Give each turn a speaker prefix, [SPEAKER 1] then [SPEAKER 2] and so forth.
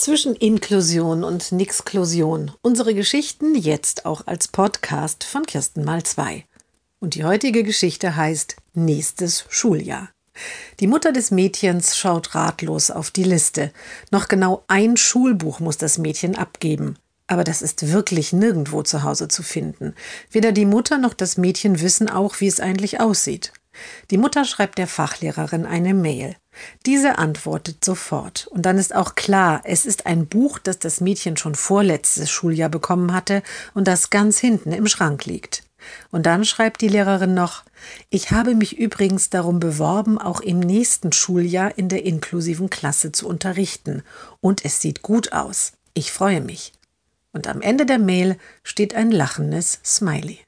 [SPEAKER 1] Zwischen Inklusion und Nixklusion. Unsere Geschichten jetzt auch als Podcast von Kirsten mal zwei. Und die heutige Geschichte heißt Nächstes Schuljahr. Die Mutter des Mädchens schaut ratlos auf die Liste. Noch genau ein Schulbuch muss das Mädchen abgeben. Aber das ist wirklich nirgendwo zu Hause zu finden. Weder die Mutter noch das Mädchen wissen auch, wie es eigentlich aussieht. Die Mutter schreibt der Fachlehrerin eine Mail. Diese antwortet sofort. Und dann ist auch klar, es ist ein Buch, das das Mädchen schon vorletztes Schuljahr bekommen hatte und das ganz hinten im Schrank liegt. Und dann schreibt die Lehrerin noch, ich habe mich übrigens darum beworben, auch im nächsten Schuljahr in der inklusiven Klasse zu unterrichten. Und es sieht gut aus. Ich freue mich. Und am Ende der Mail steht ein lachendes Smiley.